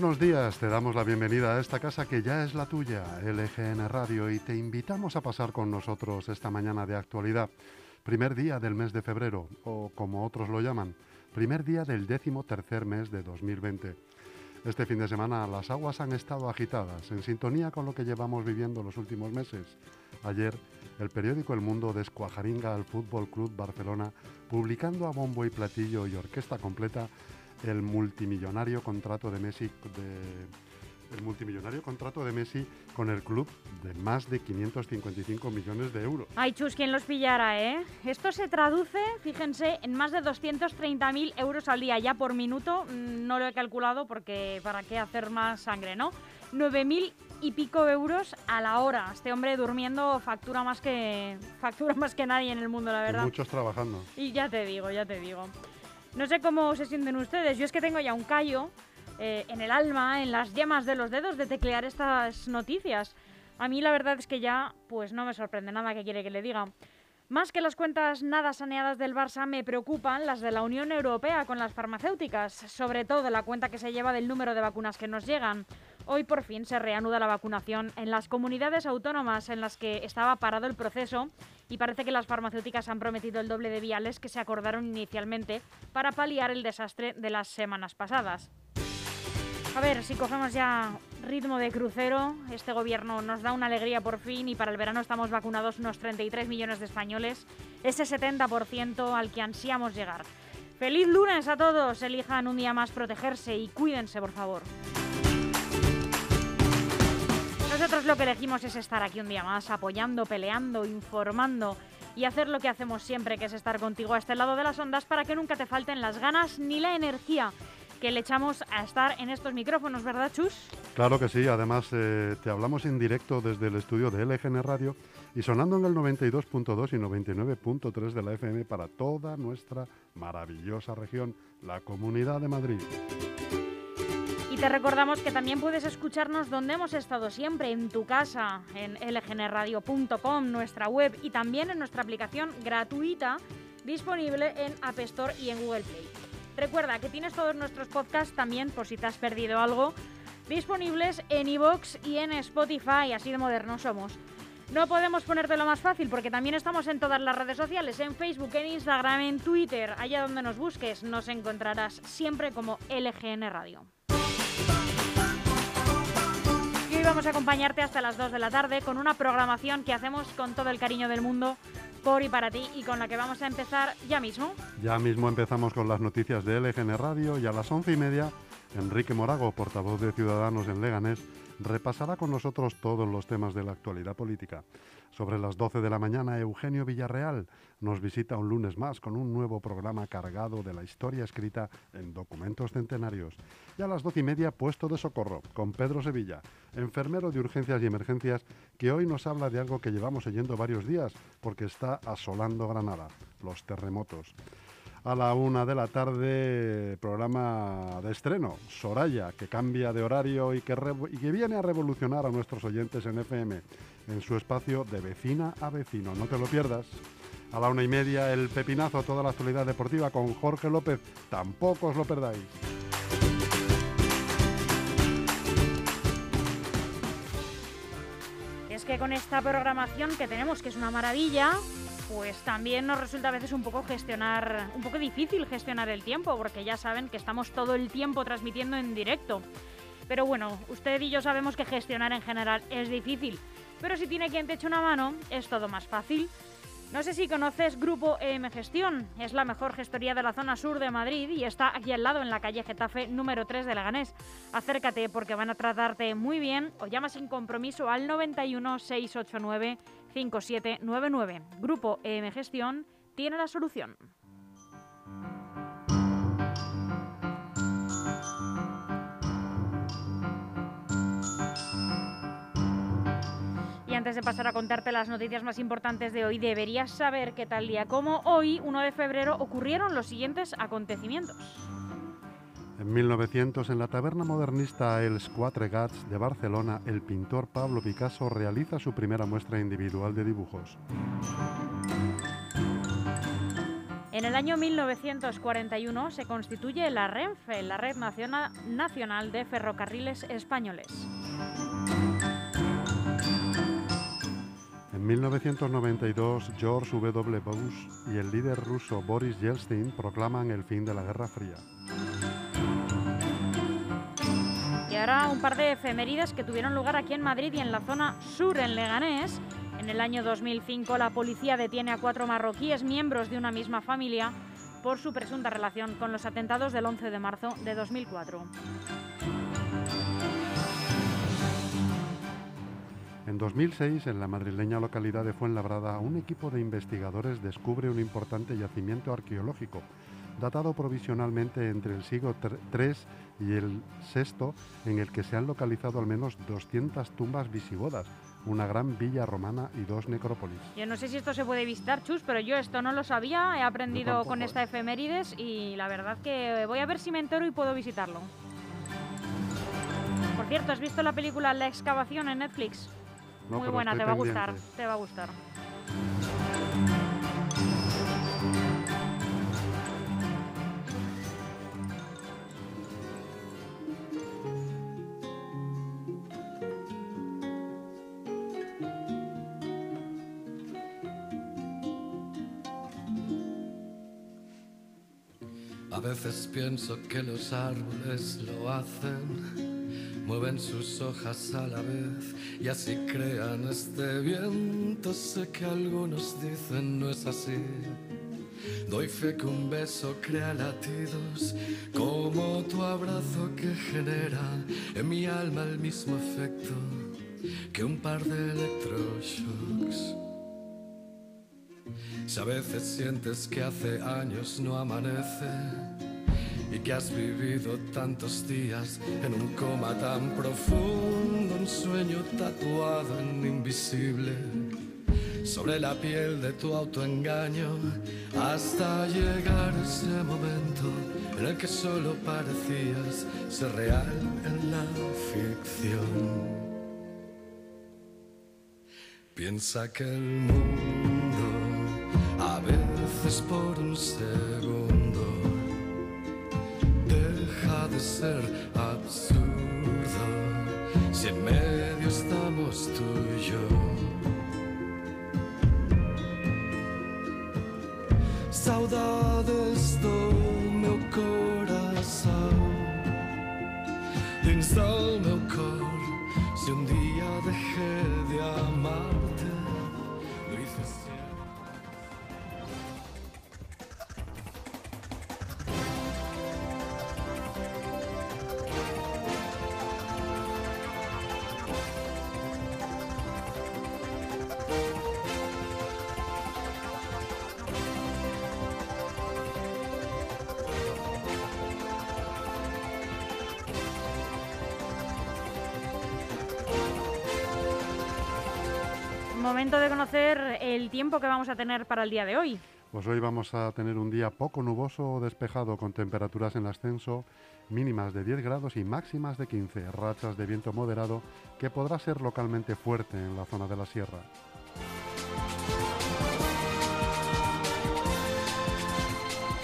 Buenos días, te damos la bienvenida a esta casa que ya es la tuya, LGN Radio, y te invitamos a pasar con nosotros esta mañana de actualidad. Primer día del mes de febrero, o como otros lo llaman, primer día del décimo tercer mes de 2020. Este fin de semana las aguas han estado agitadas, en sintonía con lo que llevamos viviendo los últimos meses. Ayer, el periódico El Mundo descuajaringa al Fútbol Club Barcelona, publicando a bombo y platillo y orquesta completa el multimillonario contrato de Messi el multimillonario contrato de Messi con el club de más de 555 millones de euros. Ay, chus, ¿quién los pillara, ¿eh? Esto se traduce, fíjense, en más de 230.000 euros al día, ya por minuto. Mm, no lo he calculado porque para qué hacer más sangre, ¿no? 9.000 y pico euros a la hora. Este hombre durmiendo factura más que factura más que nadie en el mundo, la verdad. muchos trabajando. Y ya te digo, ya te digo. No sé cómo se sienten ustedes. Yo es que tengo ya un callo eh, en el alma, en las yemas de los dedos de teclear estas noticias. A mí la verdad es que ya, pues no me sorprende nada que quiere que le diga. Más que las cuentas nada saneadas del Barça, me preocupan las de la Unión Europea con las farmacéuticas, sobre todo la cuenta que se lleva del número de vacunas que nos llegan. Hoy por fin se reanuda la vacunación en las comunidades autónomas en las que estaba parado el proceso y parece que las farmacéuticas han prometido el doble de viales que se acordaron inicialmente para paliar el desastre de las semanas pasadas. A ver, si cogemos ya ritmo de crucero, este gobierno nos da una alegría por fin y para el verano estamos vacunados unos 33 millones de españoles, ese 70% al que ansiamos llegar. Feliz lunes a todos, elijan un día más protegerse y cuídense por favor. Nosotros lo que elegimos es estar aquí un día más, apoyando, peleando, informando y hacer lo que hacemos siempre, que es estar contigo a este lado de las ondas para que nunca te falten las ganas ni la energía que le echamos a estar en estos micrófonos, ¿verdad, Chus? Claro que sí, además eh, te hablamos en directo desde el estudio de LGN Radio y sonando en el 92.2 y 99.3 de la FM para toda nuestra maravillosa región, la Comunidad de Madrid te recordamos que también puedes escucharnos donde hemos estado siempre, en tu casa, en lgnradio.com, nuestra web y también en nuestra aplicación gratuita disponible en App Store y en Google Play. Recuerda que tienes todos nuestros podcasts también, por si te has perdido algo, disponibles en iVoox y en Spotify, así de modernos somos. No podemos ponértelo más fácil porque también estamos en todas las redes sociales, en Facebook, en Instagram, en Twitter, allá donde nos busques, nos encontrarás siempre como LGN Radio. Vamos a acompañarte hasta las 2 de la tarde con una programación que hacemos con todo el cariño del mundo por y para ti y con la que vamos a empezar ya mismo. Ya mismo empezamos con las noticias de LGN Radio y a las once y media Enrique Morago, portavoz de Ciudadanos en Leganés, repasará con nosotros todos los temas de la actualidad política. Sobre las 12 de la mañana, Eugenio Villarreal nos visita un lunes más con un nuevo programa cargado de la historia escrita en documentos centenarios. Y a las 12 y media, Puesto de Socorro, con Pedro Sevilla, enfermero de urgencias y emergencias, que hoy nos habla de algo que llevamos oyendo varios días porque está asolando Granada, los terremotos a la una de la tarde, programa de estreno, Soraya, que cambia de horario y que, viene a revolucionar a nuestros oyentes en FM, en su espacio de vecina a vecino. No te lo pierdas. A la una y media, el pepinazo, toda la actualidad deportiva con Jorge López. Tampoco os lo perdáis. Es que con esta programación que tenemos, que es una maravilla, pues también nos resulta a veces un poco gestionar, un poco difícil gestionar el tiempo, porque ya saben que estamos todo el tiempo transmitiendo en directo. Pero bueno, usted y yo sabemos que gestionar en general es difícil, pero si tiene quien te eche una mano, es todo más fácil. No sé si conoces Grupo EM Gestión, es la mejor gestoría de la zona sur de Madrid y está aquí al lado en la calle Getafe número 3 de Leganés. Acércate porque van a tratarte muy bien o llama sin compromiso al 91 689 5799. Grupo EM Gestión tiene la solución. Antes de pasar a contarte las noticias más importantes de hoy, deberías saber que tal día como hoy, 1 de febrero, ocurrieron los siguientes acontecimientos. En 1900, en la taberna modernista Els Quatre Gats de Barcelona, el pintor Pablo Picasso realiza su primera muestra individual de dibujos. En el año 1941 se constituye la RENFE, la Red Nacional de Ferrocarriles Españoles. En 1992, George W. Bush y el líder ruso Boris Yeltsin proclaman el fin de la Guerra Fría. Un par de efemérides que tuvieron lugar aquí en Madrid y en la zona sur, en Leganés. En el año 2005, la policía detiene a cuatro marroquíes miembros de una misma familia por su presunta relación con los atentados del 11 de marzo de 2004. En 2006, en la madrileña localidad de Fuenlabrada, un equipo de investigadores descubre un importante yacimiento arqueológico, datado provisionalmente entre el siglo III y el VI, en el que se han localizado al menos 200 tumbas visigodas, una gran villa romana y dos necrópolis. Yo no sé si esto se puede visitar, Chus, pero yo esto no lo sabía, he aprendido con esta efemérides y la verdad que voy a ver si me entero y puedo visitarlo. Por cierto, ¿has visto la película La excavación en Netflix? Muy buena, te va a gustar, te va a gustar. Pienso que los árboles lo hacen mueven sus hojas a la vez y así crean este viento. Sé que algunos dicen no es así. Doy fe que un beso crea latidos como tu abrazo que genera en mi alma el mismo efecto que un par de electroshocks. Si a veces sientes que hace años no amanece, y que has vivido tantos días en un coma tan profundo, un sueño tatuado en invisible sobre la piel de tu autoengaño hasta llegar ese momento en el que solo parecías ser real en la ficción. Piensa que el mundo a veces por un segundo de ser absurdo si en medio estamos tú y yo. Saudades do meu coração, del meu Momento de conocer el tiempo que vamos a tener para el día de hoy. Pues hoy vamos a tener un día poco nuboso o despejado con temperaturas en ascenso mínimas de 10 grados y máximas de 15, rachas de viento moderado que podrá ser localmente fuerte en la zona de la sierra.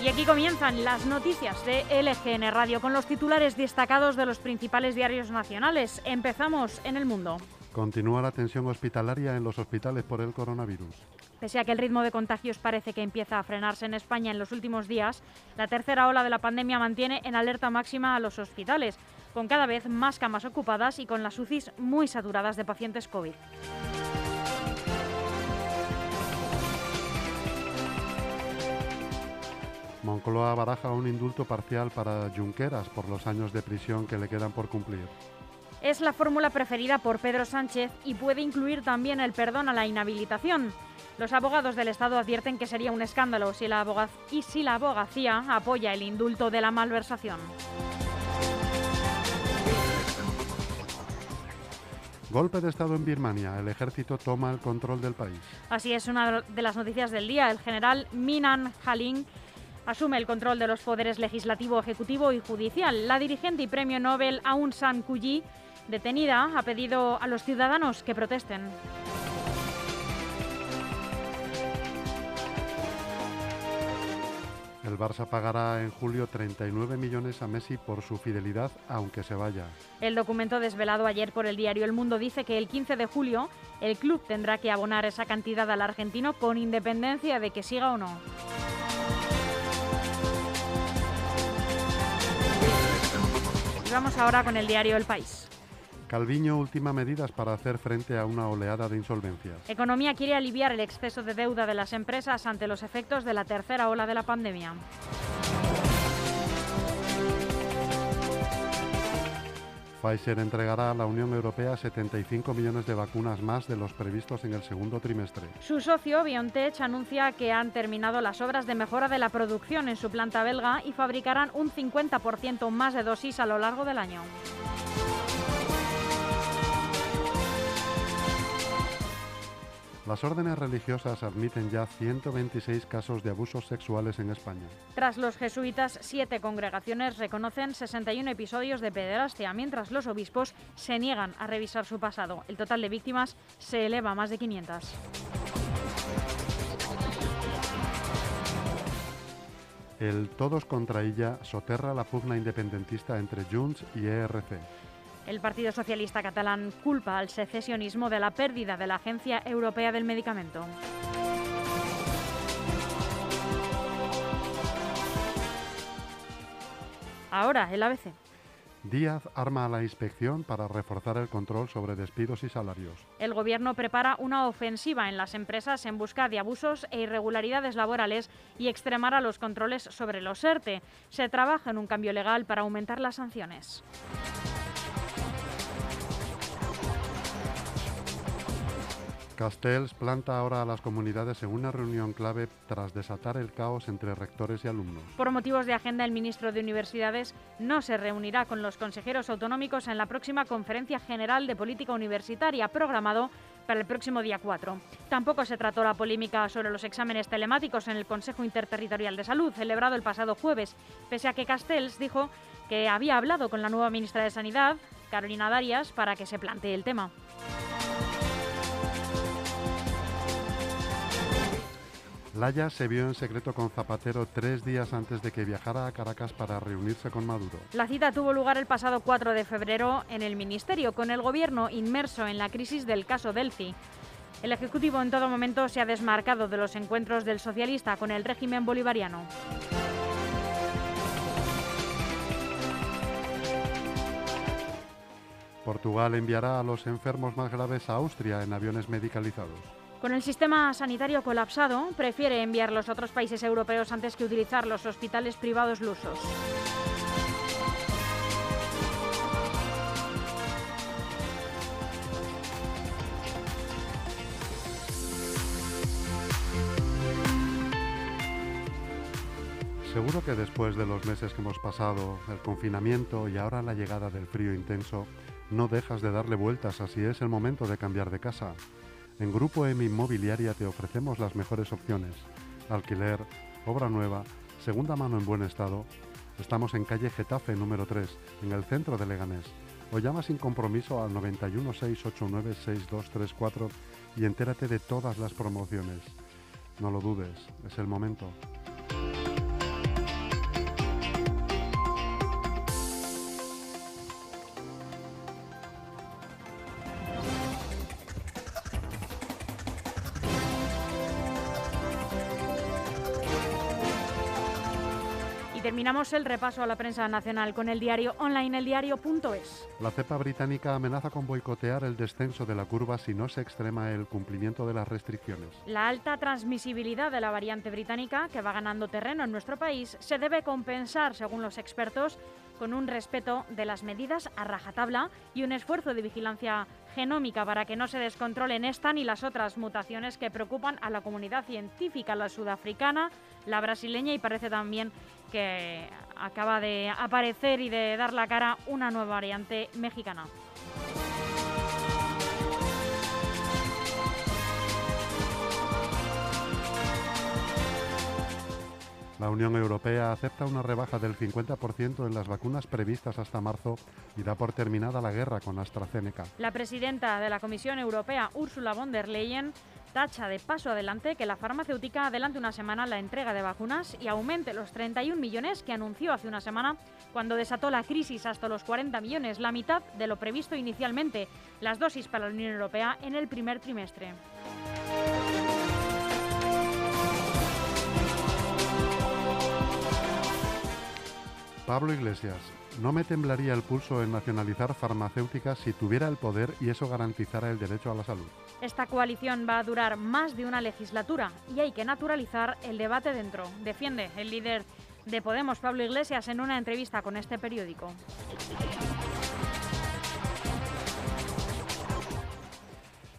Y aquí comienzan las noticias de LGN Radio con los titulares destacados de los principales diarios nacionales. Empezamos en el mundo. Continúa la tensión hospitalaria en los hospitales por el coronavirus. Pese a que el ritmo de contagios parece que empieza a frenarse en España en los últimos días, la tercera ola de la pandemia mantiene en alerta máxima a los hospitales, con cada vez más camas ocupadas y con las UCIs muy saturadas de pacientes COVID. Moncloa baraja un indulto parcial para Junqueras por los años de prisión que le quedan por cumplir. Es la fórmula preferida por Pedro Sánchez y puede incluir también el perdón a la inhabilitación. Los abogados del Estado advierten que sería un escándalo si la y si la abogacía apoya el indulto de la malversación. Golpe de Estado en Birmania. El ejército toma el control del país. Así es una de las noticias del día. El general Minan Haling asume el control de los poderes legislativo, ejecutivo y judicial. La dirigente y premio Nobel Aung San Suu Kyi, detenida, ha pedido a los ciudadanos que protesten. El Barça pagará en julio 39 millones a Messi por su fidelidad, aunque se vaya. El documento desvelado ayer por el diario El Mundo dice que el 15 de julio el club tendrá que abonar esa cantidad al argentino con independencia de que siga o no. Y vamos ahora con el diario El País. Calviño ultima medidas para hacer frente a una oleada de insolvencias. Economía quiere aliviar el exceso de deuda de las empresas ante los efectos de la tercera ola de la pandemia. Pfizer entregará a la Unión Europea 75 millones de vacunas más de los previstos en el segundo trimestre. Su socio, BioNTech, anuncia que han terminado las obras de mejora de la producción en su planta belga y fabricarán un 50% más de dosis a lo largo del año. Las órdenes religiosas admiten ya 126 casos de abusos sexuales en España. Tras los jesuitas, siete congregaciones reconocen 61 episodios de pederastia, mientras los obispos se niegan a revisar su pasado. El total de víctimas se eleva a más de 500. El todos contra ella soterra la pugna independentista entre Junts y ERC. El Partido Socialista catalán culpa al secesionismo de la pérdida de la Agencia Europea del Medicamento. Ahora, el ABC. Díaz arma a la inspección para reforzar el control sobre despidos y salarios. El Gobierno prepara una ofensiva en las empresas en busca de abusos e irregularidades laborales y extremar a los controles sobre los ERTE. Se trabaja en un cambio legal para aumentar las sanciones. Castells planta ahora a las comunidades en una reunión clave tras desatar el caos entre rectores y alumnos. Por motivos de agenda, el ministro de Universidades no se reunirá con los consejeros autonómicos en la próxima Conferencia General de Política Universitaria, programado para el próximo día 4. Tampoco se trató la polémica sobre los exámenes telemáticos en el Consejo Interterritorial de Salud, celebrado el pasado jueves, pese a que Castells dijo que había hablado con la nueva ministra de Sanidad, Carolina Darias, para que se plantee el tema. Laya se vio en secreto con Zapatero tres días antes de que viajara a Caracas para reunirse con Maduro. La cita tuvo lugar el pasado 4 de febrero en el Ministerio, con el Gobierno inmerso en la crisis del caso Delphi. El Ejecutivo en todo momento se ha desmarcado de los encuentros del socialista con el régimen bolivariano. Portugal enviará a los enfermos más graves a Austria en aviones medicalizados. Con el sistema sanitario colapsado, prefiere enviarlos a otros países europeos antes que utilizar los hospitales privados lusos. Seguro que después de los meses que hemos pasado, el confinamiento y ahora la llegada del frío intenso, no dejas de darle vueltas a si es el momento de cambiar de casa. En Grupo M Inmobiliaria te ofrecemos las mejores opciones. Alquiler, obra nueva, segunda mano en buen estado. Estamos en calle Getafe número 3, en el centro de Leganés. O llama sin compromiso al 91 689 6234 y entérate de todas las promociones. No lo dudes, es el momento. Terminamos el repaso a la prensa nacional con el diario online eldiario.es. La cepa británica amenaza con boicotear el descenso de la curva si no se extrema el cumplimiento de las restricciones. La alta transmisibilidad de la variante británica, que va ganando terreno en nuestro país, se debe compensar, según los expertos, con un respeto de las medidas a rajatabla y un esfuerzo de vigilancia genómica para que no se descontrolen esta ni las otras mutaciones que preocupan a la comunidad científica, la sudafricana, la brasileña y parece también que acaba de aparecer y de dar la cara una nueva variante mexicana. La Unión Europea acepta una rebaja del 50% en las vacunas previstas hasta marzo y da por terminada la guerra con AstraZeneca. La presidenta de la Comisión Europea, Ursula von der Leyen, tacha de paso adelante que la farmacéutica adelante una semana la entrega de vacunas y aumente los 31 millones que anunció hace una semana cuando desató la crisis hasta los 40 millones, la mitad de lo previsto inicialmente, las dosis para la Unión Europea en el primer trimestre. Pablo Iglesias, no me temblaría el pulso en nacionalizar farmacéuticas si tuviera el poder y eso garantizara el derecho a la salud. Esta coalición va a durar más de una legislatura y hay que naturalizar el debate dentro, defiende el líder de Podemos, Pablo Iglesias, en una entrevista con este periódico.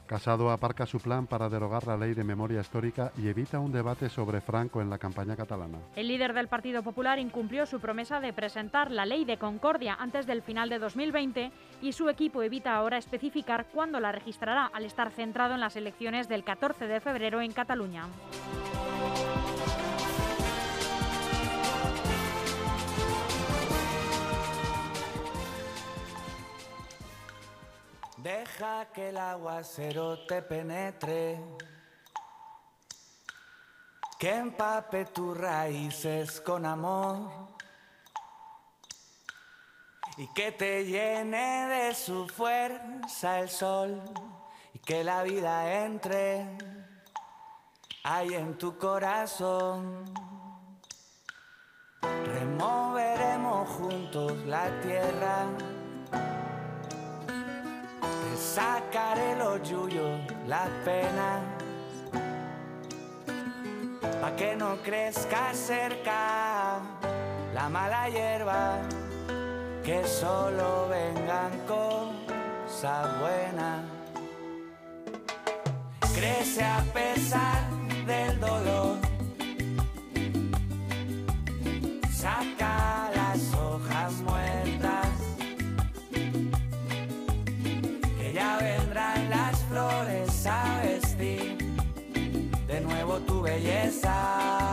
Casado aparca su plan para derogar la ley de memoria histórica y evita un debate sobre Franco en la campaña catalana. El líder del Partido Popular incumplió su promesa de presentar la ley de concordia antes del final de 2020 y su equipo evita ahora especificar cuándo la registrará al estar centrado en las elecciones del 14 de febrero en Cataluña. Deja que el aguacero te penetre, que empape tus raíces con amor. Y que te llene de su fuerza el sol. Y que la vida entre ahí en tu corazón. Removeremos juntos la tierra sacaré los yuyos, las penas, pa' que no crezca cerca la mala hierba, que solo vengan cosas buenas. Crece a pesar del dolor, saca tu belleza.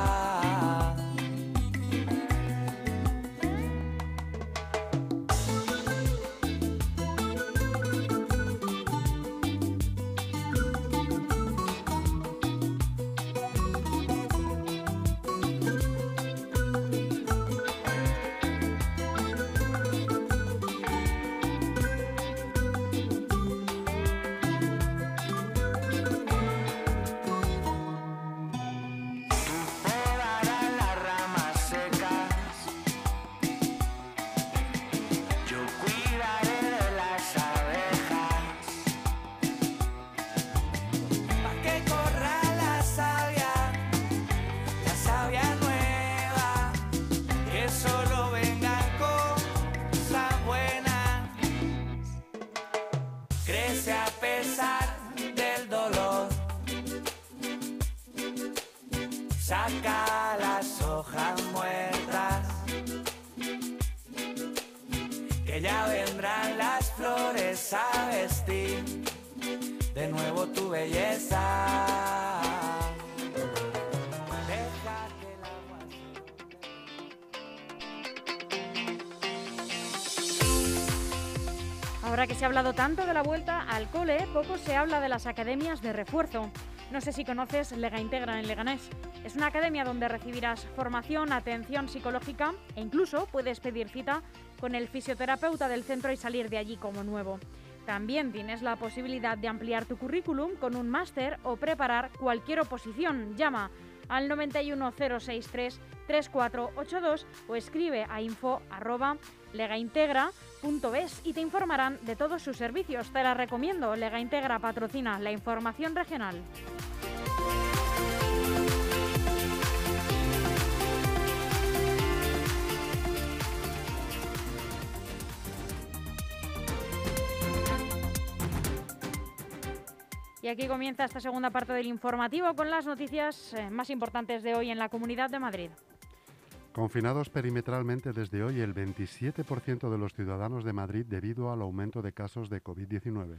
Ahora que se ha hablado tanto de la vuelta al cole, poco se habla de las academias de refuerzo. No sé si conoces Lega Integra en Leganés. Es una academia donde recibirás formación, atención psicológica e incluso puedes pedir cita con el fisioterapeuta del centro y salir de allí como nuevo. También tienes la posibilidad de ampliar tu currículum con un máster o preparar cualquier oposición. Llama al 91063 3482 o escribe a info@legaintegra.es y te informarán de todos sus servicios. Te la recomiendo. Lega Integra patrocina la información regional. Y aquí comienza esta segunda parte del informativo con las noticias eh, más importantes de hoy en la Comunidad de Madrid. Confinados perimetralmente desde hoy el 27% de los ciudadanos de Madrid debido al aumento de casos de COVID-19.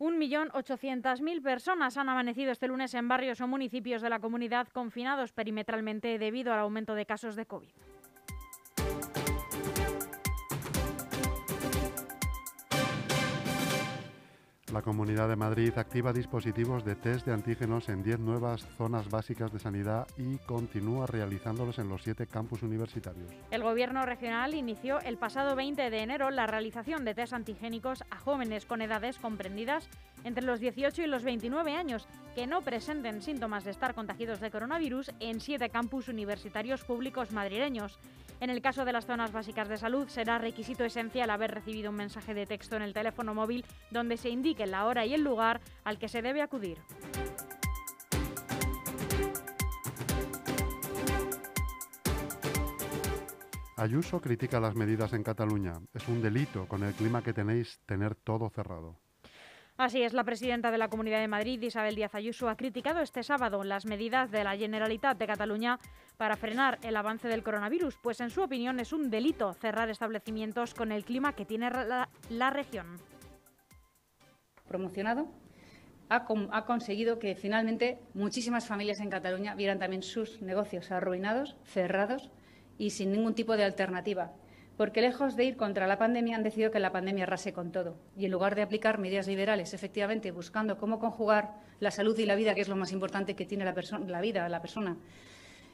1.800.000 personas han amanecido este lunes en barrios o municipios de la comunidad confinados perimetralmente debido al aumento de casos de COVID. La Comunidad de Madrid activa dispositivos de test de antígenos en 10 nuevas zonas básicas de sanidad y continúa realizándolos en los siete campus universitarios. El Gobierno regional inició el pasado 20 de enero la realización de test antigénicos a jóvenes con edades comprendidas entre los 18 y los 29 años que no presenten síntomas de estar contagiados de coronavirus en siete campus universitarios públicos madrileños. En el caso de las zonas básicas de salud, será requisito esencial haber recibido un mensaje de texto en el teléfono móvil donde se indique la hora y el lugar al que se debe acudir. Ayuso critica las medidas en Cataluña. Es un delito con el clima que tenéis tener todo cerrado. Así es, la presidenta de la Comunidad de Madrid, Isabel Díaz Ayuso, ha criticado este sábado las medidas de la Generalitat de Cataluña para frenar el avance del coronavirus, pues en su opinión es un delito cerrar establecimientos con el clima que tiene la, región. Promocionado ha, conseguido que finalmente muchísimas familias en Cataluña vieran también sus negocios arruinados, cerrados y sin ningún tipo de alternativa porque lejos de ir contra la pandemia han decidido que la pandemia arrase con todo. Y en lugar de aplicar medidas liberales, efectivamente, buscando cómo conjugar la salud y la vida, que es lo más importante que tiene la, la vida, la persona,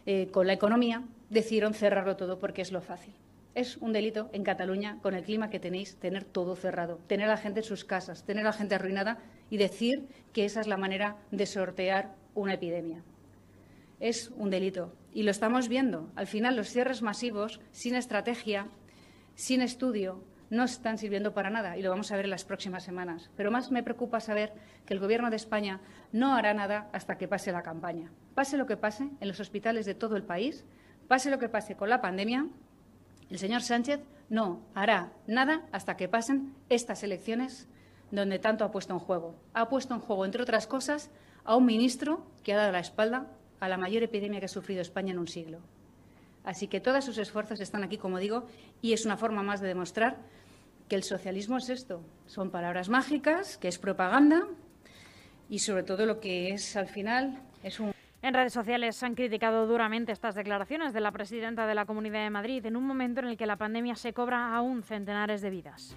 eh, con la economía, decidieron cerrarlo todo porque es lo fácil. Es un delito en Cataluña, con el clima que tenéis, tener todo cerrado, tener a la gente en sus casas, tener a la gente arruinada y decir que esa es la manera de sortear una epidemia. Es un delito. Y lo estamos viendo. Al final, los cierres masivos, sin estrategia, sin estudio no están sirviendo para nada y lo vamos a ver en las próximas semanas. Pero más me preocupa saber que el Gobierno de España no hará nada hasta que pase la campaña. Pase lo que pase en los hospitales de todo el país, pase lo que pase con la pandemia, el señor Sánchez no hará nada hasta que pasen estas elecciones donde tanto ha puesto en juego. Ha puesto en juego, entre otras cosas, a un ministro que ha dado la espalda a la mayor epidemia que ha sufrido España en un siglo. Así que todos sus esfuerzos están aquí, como digo, y es una forma más de demostrar que el socialismo es esto. Son palabras mágicas, que es propaganda y sobre todo lo que es al final es un... En redes sociales han criticado duramente estas declaraciones de la presidenta de la Comunidad de Madrid en un momento en el que la pandemia se cobra aún centenares de vidas.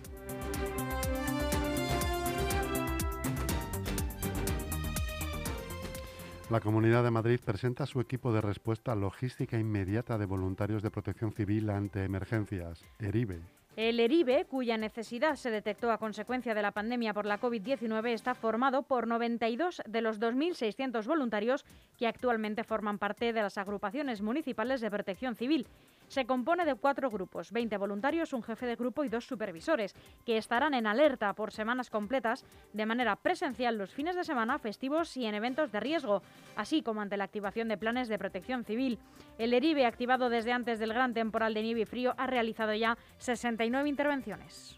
La Comunidad de Madrid presenta su equipo de respuesta logística inmediata de voluntarios de protección civil ante emergencias, ERIBE. El ERIBE, cuya necesidad se detectó a consecuencia de la pandemia por la COVID-19, está formado por 92 de los 2.600 voluntarios que actualmente forman parte de las agrupaciones municipales de protección civil se compone de cuatro grupos, 20 voluntarios, un jefe de grupo y dos supervisores, que estarán en alerta por semanas completas de manera presencial los fines de semana, festivos y en eventos de riesgo, así como ante la activación de planes de protección civil. El ERIBE, activado desde antes del gran temporal de nieve y frío, ha realizado ya 69 intervenciones.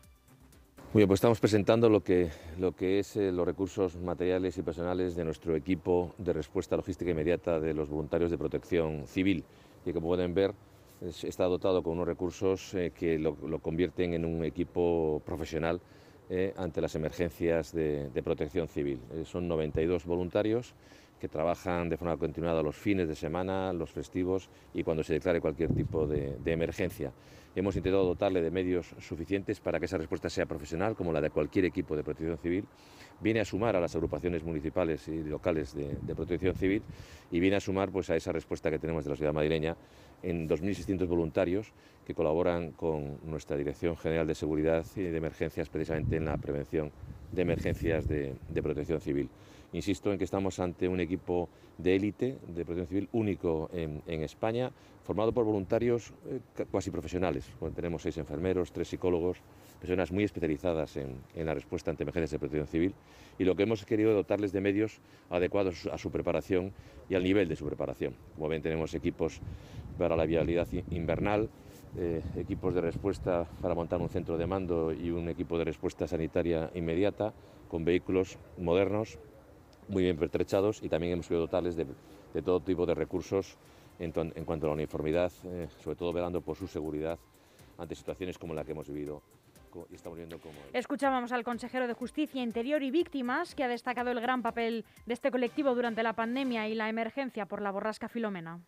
Muy bien, pues estamos presentando lo que, es eh, los recursos materiales y personales de nuestro equipo de respuesta logística inmediata de los voluntarios de protección civil. Y como pueden ver, está dotado con unos recursos eh, que lo, convierten en un equipo profesional eh, ante las emergencias de, protección civil. Eh, son 92 voluntarios que trabajan de forma continuada los fines de semana, los festivos y cuando se declare cualquier tipo de, de emergencia. Hemos intentado dotarle de medios suficientes para que esa respuesta sea profesional, como la de cualquier equipo de protección civil, viene a sumar a las agrupaciones municipales y locales de, protección civil y viene a sumar pues, a esa respuesta que tenemos de la ciudad madrileña en 2.600 voluntarios que colaboran con nuestra Dirección General de Seguridad y de Emergencias precisamente en la prevención de emergencias de, protección civil. Insisto en que estamos ante un equipo de élite de protección civil único en, España, formado por voluntarios eh, cuasi profesionales. tenemos seis enfermeros, tres psicólogos, personas muy especializadas en, la respuesta ante emergencias de protección civil y lo que hemos querido es dotarles de medios adecuados a su preparación y al nivel de su preparación. Como ven, tenemos equipos para la vialidad invernal, eh, equipos de respuesta para montar un centro de mando y un equipo de respuesta sanitaria inmediata con vehículos modernos, muy bien pertrechados y también hemos querido dotarles de, todo tipo de recursos en, cuanto a la uniformidad, eh, sobre todo velando por su seguridad ante situaciones como la que hemos vivido y estamos viendo. Escuchábamos al consejero de Justicia, Interior y Víctimas, que ha destacado el gran papel de este colectivo durante la pandemia y la emergencia por la borrasca Filomena.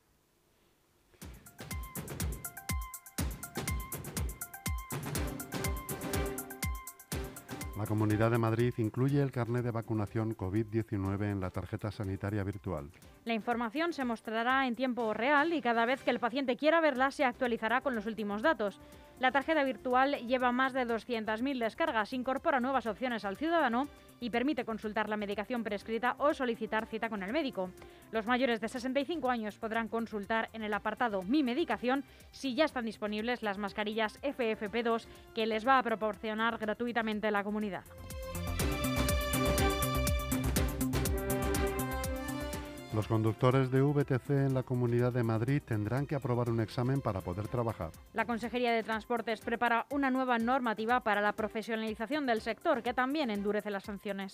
Comunidad de Madrid incluye el carnet de vacunación COVID-19 en la tarjeta sanitaria virtual. La información se mostrará en tiempo real y cada vez que el paciente quiera verla se actualizará con los últimos datos. La tarjeta virtual lleva más de 200.000 descargas, incorpora nuevas opciones al ciudadano y permite consultar la medicación prescrita o solicitar cita con el médico. Los mayores de 65 años podrán consultar en el apartado Mi medicación si ya están disponibles las mascarillas FFP2 que les va a proporcionar gratuitamente la comunidad. Los conductores de VTC en la Comunidad de Madrid tendrán que aprobar un examen para poder trabajar. La Consejería de Transportes prepara una nueva normativa para la profesionalización del sector que también endurece las sanciones.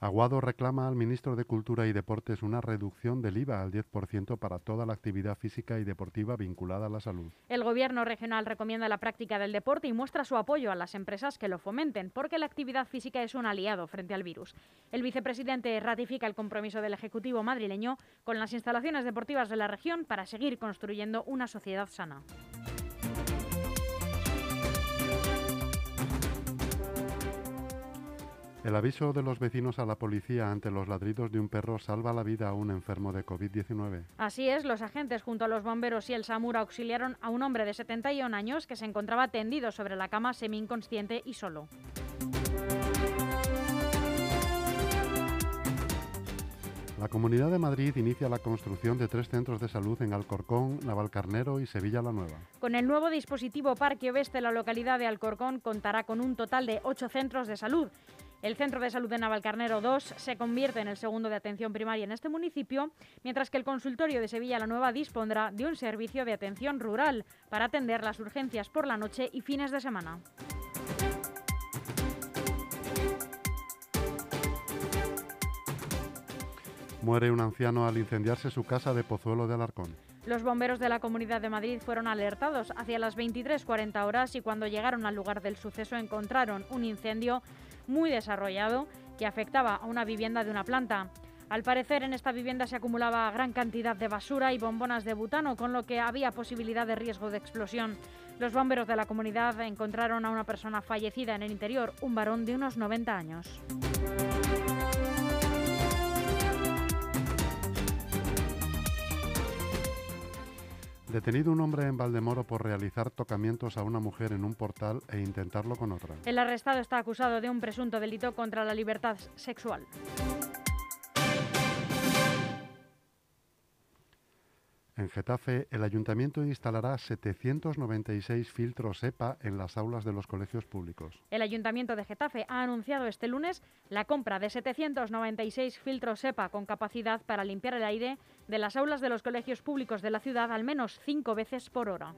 Aguado reclama al ministro de Cultura y Deportes una reducción del IVA al 10% para toda la actividad física y deportiva vinculada a la salud. El Gobierno regional recomienda la práctica del deporte y muestra su apoyo a las empresas que lo fomenten, porque la actividad física es un aliado frente al virus. El vicepresidente ratifica el compromiso del Ejecutivo madrileño con las instalaciones deportivas de la región para seguir construyendo una sociedad sana. El aviso de los vecinos a la policía ante los ladridos de un perro salva la vida a un enfermo de COVID-19. Así es, los agentes junto a los bomberos y el SAMUR auxiliaron a un hombre de 71 años que se encontraba tendido sobre la cama semi-inconsciente y solo. La Comunidad de Madrid inicia la construcción de tres centros de salud en Alcorcón, Navalcarnero y Sevilla la Nueva. Con el nuevo dispositivo Parque Oeste, la localidad de Alcorcón contará con un total de ocho centros de salud. El Centro de Salud de Navalcarnero 2 se convierte en el segundo de atención primaria en este municipio, mientras que el consultorio de Sevilla la Nueva dispondrá de un servicio de atención rural para atender las urgencias por la noche y fines de semana. Muere un anciano al incendiarse su casa de Pozuelo de Alarcón. Los bomberos de la Comunidad de Madrid fueron alertados hacia las 23.40 horas y cuando llegaron al lugar del suceso encontraron un incendio muy desarrollado que afectaba a una vivienda de una planta. Al parecer en esta vivienda se acumulaba gran cantidad de basura y bombonas de butano, con lo que había posibilidad de riesgo de explosión. Los bomberos de la comunidad encontraron a una persona fallecida en el interior, un varón de unos 90 años. Detenido un hombre en Valdemoro por realizar tocamientos a una mujer en un portal e intentarlo con otra. El arrestado está acusado de un presunto delito contra la libertad sexual. En Getafe, el ayuntamiento instalará 796 filtros EPA en las aulas de los colegios públicos. El ayuntamiento de Getafe ha anunciado este lunes la compra de 796 filtros EPA con capacidad para limpiar el aire de las aulas de los colegios públicos de la ciudad al menos cinco veces por hora.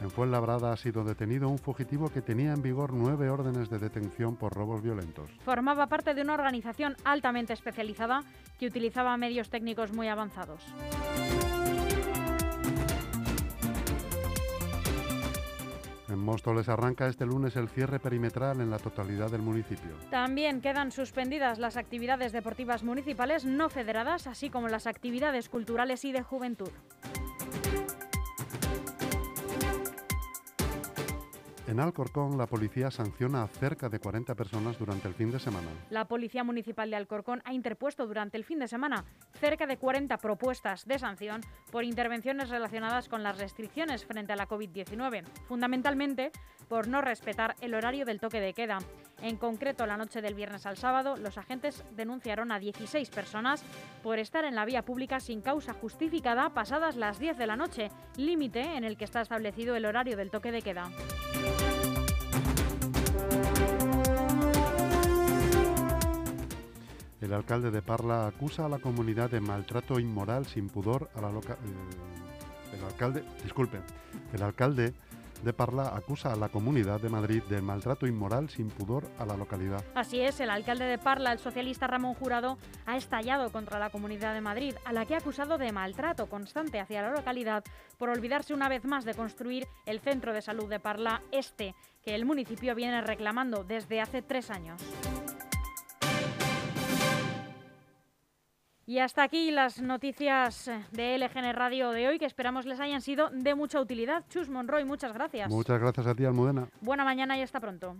En Fuenlabrada ha sido detenido un fugitivo que tenía en vigor nueve órdenes de detención por robos violentos. Formaba parte de una organización altamente especializada que utilizaba medios técnicos muy avanzados. En Móstoles arranca este lunes el cierre perimetral en la totalidad del municipio. También quedan suspendidas las actividades deportivas municipales no federadas, así como las actividades culturales y de juventud. En Alcorcón, la policía sanciona a cerca de 40 personas durante el fin de semana. La Policía Municipal de Alcorcón ha interpuesto durante el fin de semana cerca de 40 propuestas de sanción por intervenciones relacionadas con las restricciones frente a la COVID-19, fundamentalmente por no respetar el horario del toque de queda. En concreto, la noche del viernes al sábado, los agentes denunciaron a 16 personas por estar en la vía pública sin causa justificada pasadas las 10 de la noche, límite en el que está establecido el horario del toque de queda. El alcalde de Parla acusa a la comunidad de maltrato inmoral sin pudor a la loca... eh, el alcalde, disculpe, el alcalde de Parla acusa a la comunidad de Madrid de maltrato inmoral sin pudor a la localidad. Así es, el alcalde de Parla, el socialista Ramón Jurado, ha estallado contra la Comunidad de Madrid, a la que ha acusado de maltrato constante hacia la localidad por olvidarse una vez más de construir el centro de salud de Parla Este, que el municipio viene reclamando desde hace tres años. Y hasta aquí las noticias de LGN Radio de hoy, que esperamos les hayan sido de mucha utilidad. Chus Monroy, muchas gracias. Muchas gracias a ti, Almudena. Buena mañana y hasta pronto.